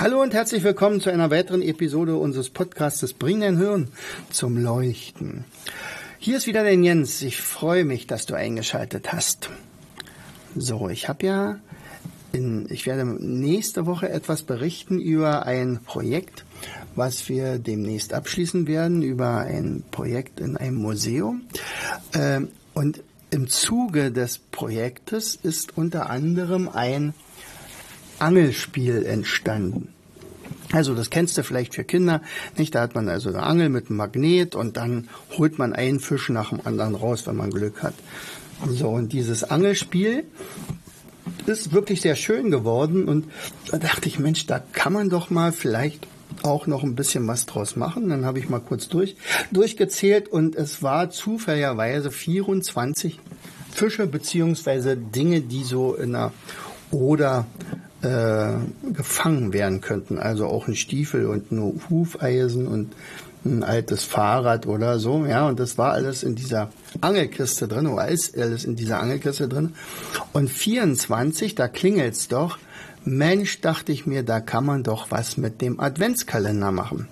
Hallo und herzlich willkommen zu einer weiteren Episode unseres Podcasts Bring dein Hirn zum Leuchten. Hier ist wieder der Jens. Ich freue mich, dass du eingeschaltet hast. So, ich habe ja in, ich werde nächste Woche etwas berichten über ein Projekt, was wir demnächst abschließen werden, über ein Projekt in einem Museum. Ähm, und im Zuge des Projektes ist unter anderem ein Angelspiel entstanden. Also das kennst du vielleicht für Kinder, nicht? Da hat man also eine Angel mit einem Magnet und dann holt man einen Fisch nach dem anderen raus, wenn man Glück hat. So und dieses Angelspiel ist wirklich sehr schön geworden und da dachte ich, Mensch, da kann man doch mal vielleicht auch noch ein bisschen was draus machen. Dann habe ich mal kurz durch, durchgezählt und es war zufälligerweise 24 Fische beziehungsweise Dinge, die so in einer Oder äh, gefangen werden könnten. Also auch ein Stiefel und ein Hufeisen und ein altes Fahrrad oder so. Ja, und das war alles in dieser Angelkiste drin, oder ist alles in dieser Angelkiste drin. Und 24, da klingelt's doch. Mensch, dachte ich mir, da kann man doch was mit dem Adventskalender machen.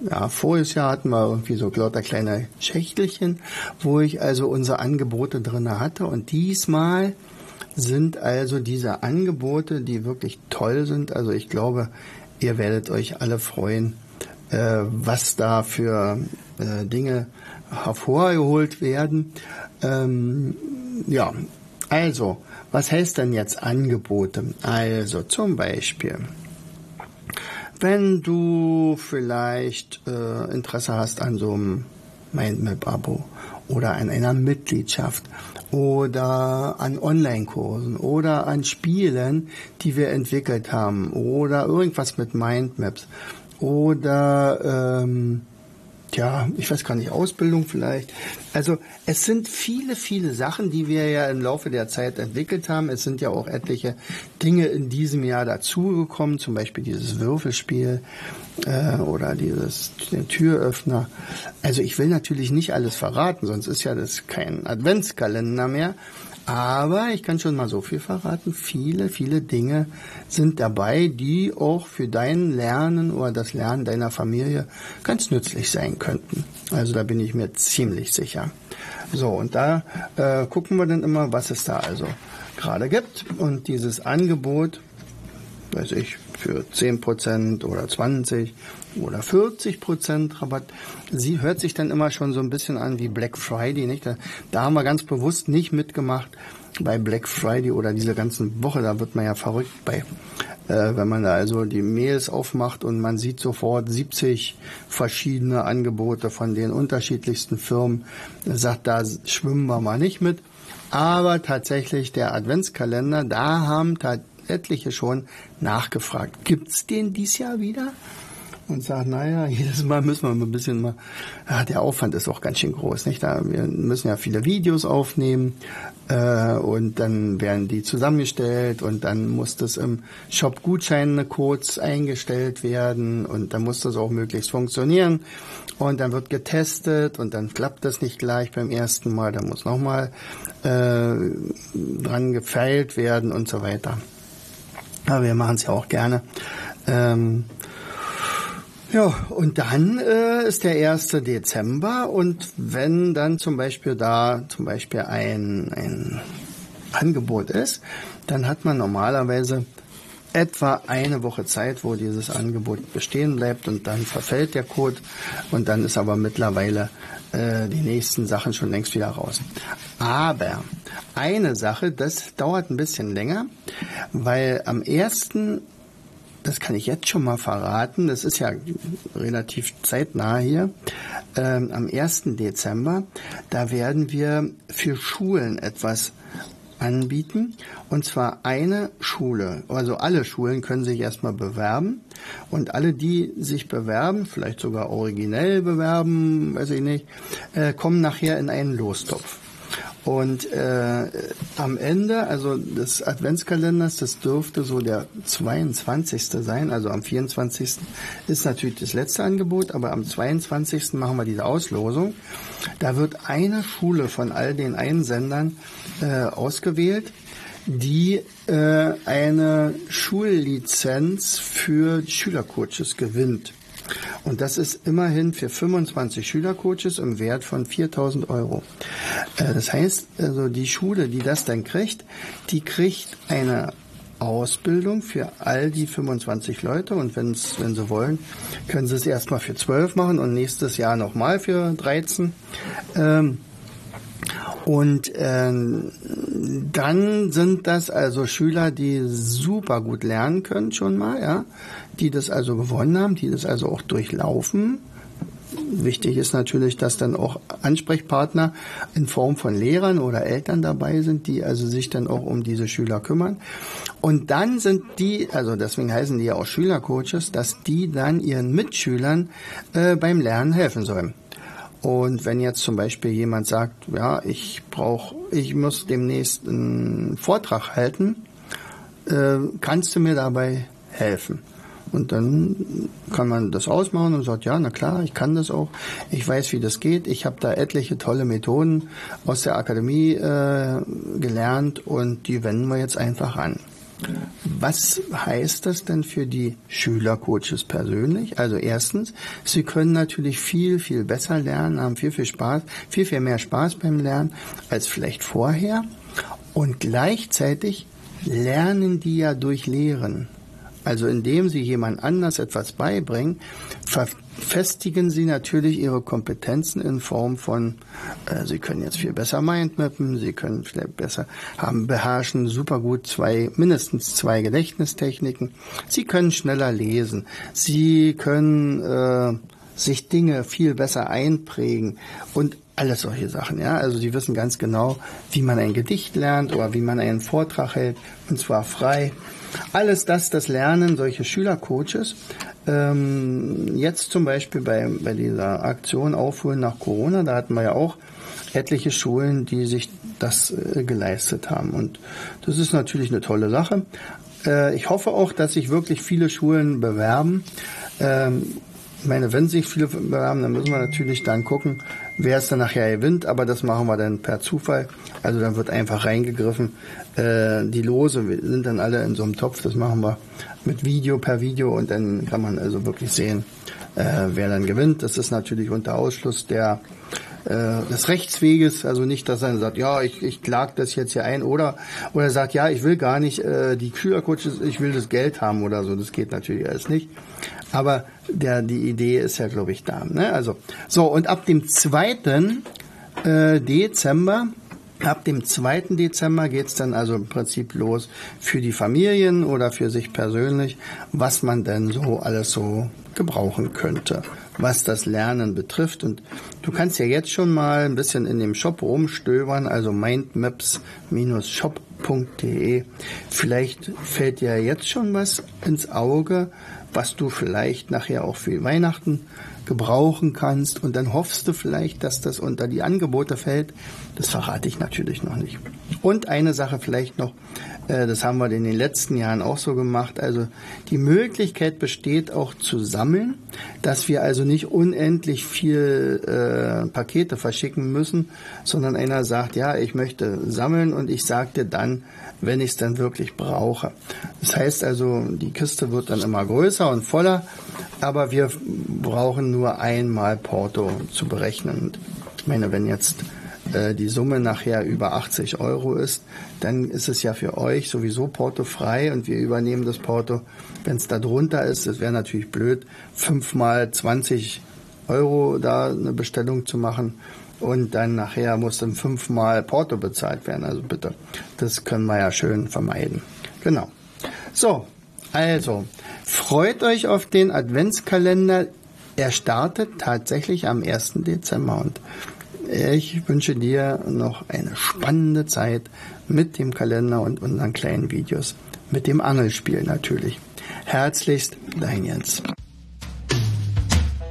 Ja, voriges Jahr hatten wir irgendwie so lauter kleine Schächtelchen, wo ich also unsere Angebote drinne hatte. Und diesmal sind also diese Angebote, die wirklich toll sind. Also ich glaube, ihr werdet euch alle freuen, äh, was da für äh, Dinge hervorgeholt werden. Ähm, ja, also, was heißt denn jetzt Angebote? Also zum Beispiel, wenn du vielleicht äh, Interesse hast an so einem Mindmap-Abo oder an einer Mitgliedschaft oder an Online-Kursen oder an Spielen, die wir entwickelt haben oder irgendwas mit Mindmaps oder ähm, ja, ich weiß gar nicht, Ausbildung vielleicht. Also es sind viele, viele Sachen, die wir ja im Laufe der Zeit entwickelt haben. Es sind ja auch etliche Dinge in diesem Jahr dazugekommen, zum Beispiel dieses Würfelspiel äh, oder dieses Türöffner. Also ich will natürlich nicht alles verraten, sonst ist ja das kein Adventskalender mehr. Aber ich kann schon mal so viel verraten. Viele, viele Dinge sind dabei, die auch für dein Lernen oder das Lernen deiner Familie ganz nützlich sein könnten. Also da bin ich mir ziemlich sicher. So, und da äh, gucken wir dann immer, was es da also gerade gibt. Und dieses Angebot, weiß ich, für 10% oder 20% oder 40% Rabatt. Sie hört sich dann immer schon so ein bisschen an wie Black Friday, nicht? Da, da haben wir ganz bewusst nicht mitgemacht bei Black Friday oder dieser ganzen Woche. Da wird man ja verrückt bei, äh, wenn man da also die Mails aufmacht und man sieht sofort 70 verschiedene Angebote von den unterschiedlichsten Firmen. Sagt, da schwimmen wir mal nicht mit. Aber tatsächlich der Adventskalender, da haben etliche schon nachgefragt. Gibt's den dies Jahr wieder? Und sagt, naja, jedes Mal müssen wir ein bisschen mal, ja, der Aufwand ist auch ganz schön groß, nicht? Da, wir müssen ja viele Videos aufnehmen, äh, und dann werden die zusammengestellt und dann muss das im Shop Gutscheine Codes eingestellt werden und dann muss das auch möglichst funktionieren und dann wird getestet und dann klappt das nicht gleich beim ersten Mal, dann muss nochmal äh, dran gefeilt werden und so weiter. Aber wir machen es ja auch gerne. Ähm, ja, und dann äh, ist der 1. Dezember und wenn dann zum Beispiel da zum Beispiel ein, ein Angebot ist, dann hat man normalerweise etwa eine Woche Zeit, wo dieses Angebot bestehen bleibt und dann verfällt der Code und dann ist aber mittlerweile äh, die nächsten Sachen schon längst wieder raus. Aber eine Sache, das dauert ein bisschen länger, weil am 1 das kann ich jetzt schon mal verraten, das ist ja relativ zeitnah hier, ähm, am 1. Dezember, da werden wir für Schulen etwas anbieten. Und zwar eine Schule, also alle Schulen können sich erstmal bewerben. Und alle, die sich bewerben, vielleicht sogar originell bewerben, weiß ich nicht, äh, kommen nachher in einen Lostopf. Und äh, am Ende, also des Adventskalenders, das dürfte so der 22. sein, also am 24. ist natürlich das letzte Angebot, aber am 22. machen wir diese Auslosung. Da wird eine Schule von all den Einsendern äh, ausgewählt, die äh, eine Schullizenz für Schülercoaches gewinnt. Und das ist immerhin für 25 Schülercoaches im Wert von 4000 Euro. Äh, das heißt, also die Schule, die das dann kriegt, die kriegt eine Ausbildung für all die 25 Leute und wenn's, wenn sie wollen, können sie es erstmal für 12 machen und nächstes Jahr nochmal für 13. Ähm, und ähm, dann sind das also Schüler, die super gut lernen können schon mal, ja, die das also gewonnen haben, die das also auch durchlaufen. Wichtig ist natürlich, dass dann auch Ansprechpartner in Form von Lehrern oder Eltern dabei sind, die also sich dann auch um diese Schüler kümmern. Und dann sind die, also deswegen heißen die ja auch Schülercoaches, dass die dann ihren Mitschülern äh, beim Lernen helfen sollen. Und wenn jetzt zum Beispiel jemand sagt, ja, ich brauche, ich muss demnächst einen Vortrag halten, äh, kannst du mir dabei helfen? Und dann kann man das ausmachen und sagt, ja, na klar, ich kann das auch. Ich weiß, wie das geht. Ich habe da etliche tolle Methoden aus der Akademie äh, gelernt und die wenden wir jetzt einfach an. Was heißt das denn für die Schülercoaches persönlich? Also erstens, sie können natürlich viel, viel besser lernen, haben viel, viel Spaß, viel, viel mehr Spaß beim Lernen als vielleicht vorher. Und gleichzeitig lernen die ja durch Lehren. Also indem Sie jemand anders etwas beibringen, verfestigen Sie natürlich Ihre Kompetenzen in Form von, äh, Sie können jetzt viel besser Mindmappen, Sie können vielleicht besser haben, beherrschen super gut zwei, mindestens zwei Gedächtnistechniken. Sie können schneller lesen. Sie können äh, sich Dinge viel besser einprägen und alles solche Sachen, ja. Also sie wissen ganz genau, wie man ein Gedicht lernt oder wie man einen Vortrag hält, und zwar frei. Alles das, das lernen solche Schülercoaches. Ähm, jetzt zum Beispiel bei, bei dieser Aktion Aufholen nach Corona, da hatten wir ja auch etliche Schulen, die sich das äh, geleistet haben. Und das ist natürlich eine tolle Sache. Äh, ich hoffe auch, dass sich wirklich viele Schulen bewerben. Ähm, ich meine, wenn sich viele bewerben, dann müssen wir natürlich dann gucken, wer es dann nachher gewinnt, aber das machen wir dann per Zufall. Also dann wird einfach reingegriffen. Äh, die Lose sind dann alle in so einem Topf, das machen wir mit Video per Video und dann kann man also wirklich sehen, äh, wer dann gewinnt. Das ist natürlich unter Ausschluss der des Rechtsweges, also nicht, dass er sagt, ja, ich, ich klag das jetzt hier ein oder oder sagt, ja, ich will gar nicht äh, die Schülercoaches, ich will das Geld haben oder so, das geht natürlich alles nicht. Aber der, die Idee ist ja, glaube ich, da. Ne? Also, so, und ab dem 2. Äh, Dezember Ab dem 2. Dezember geht's dann also im Prinzip los für die Familien oder für sich persönlich, was man denn so alles so gebrauchen könnte, was das Lernen betrifft. Und du kannst ja jetzt schon mal ein bisschen in dem Shop rumstöbern, also mindmaps-shop.de. Vielleicht fällt dir jetzt schon was ins Auge, was du vielleicht nachher auch für Weihnachten gebrauchen kannst und dann hoffst du vielleicht, dass das unter die Angebote fällt. Das verrate ich natürlich noch nicht. Und eine Sache vielleicht noch, äh, das haben wir in den letzten Jahren auch so gemacht. Also die Möglichkeit besteht auch zu sammeln, dass wir also nicht unendlich viel äh, Pakete verschicken müssen, sondern einer sagt, ja, ich möchte sammeln und ich sage dir dann, wenn ich es dann wirklich brauche. Das heißt also, die Kiste wird dann immer größer und voller, aber wir brauchen nur einmal Porto zu berechnen. Ich meine, wenn jetzt äh, die Summe nachher über 80 Euro ist, dann ist es ja für euch sowieso Porto frei und wir übernehmen das Porto. Wenn es da drunter ist, das wäre natürlich blöd, fünfmal 20 Euro da eine Bestellung zu machen und dann nachher muss dann fünfmal Porto bezahlt werden. Also bitte, das können wir ja schön vermeiden. Genau. So, also freut euch auf den Adventskalender. Er startet tatsächlich am 1. Dezember und Ich wünsche dir noch eine spannende Zeit mit dem Kalender und unseren kleinen Videos. Mit dem Angelspiel natürlich. Herzlichst, dein Jens.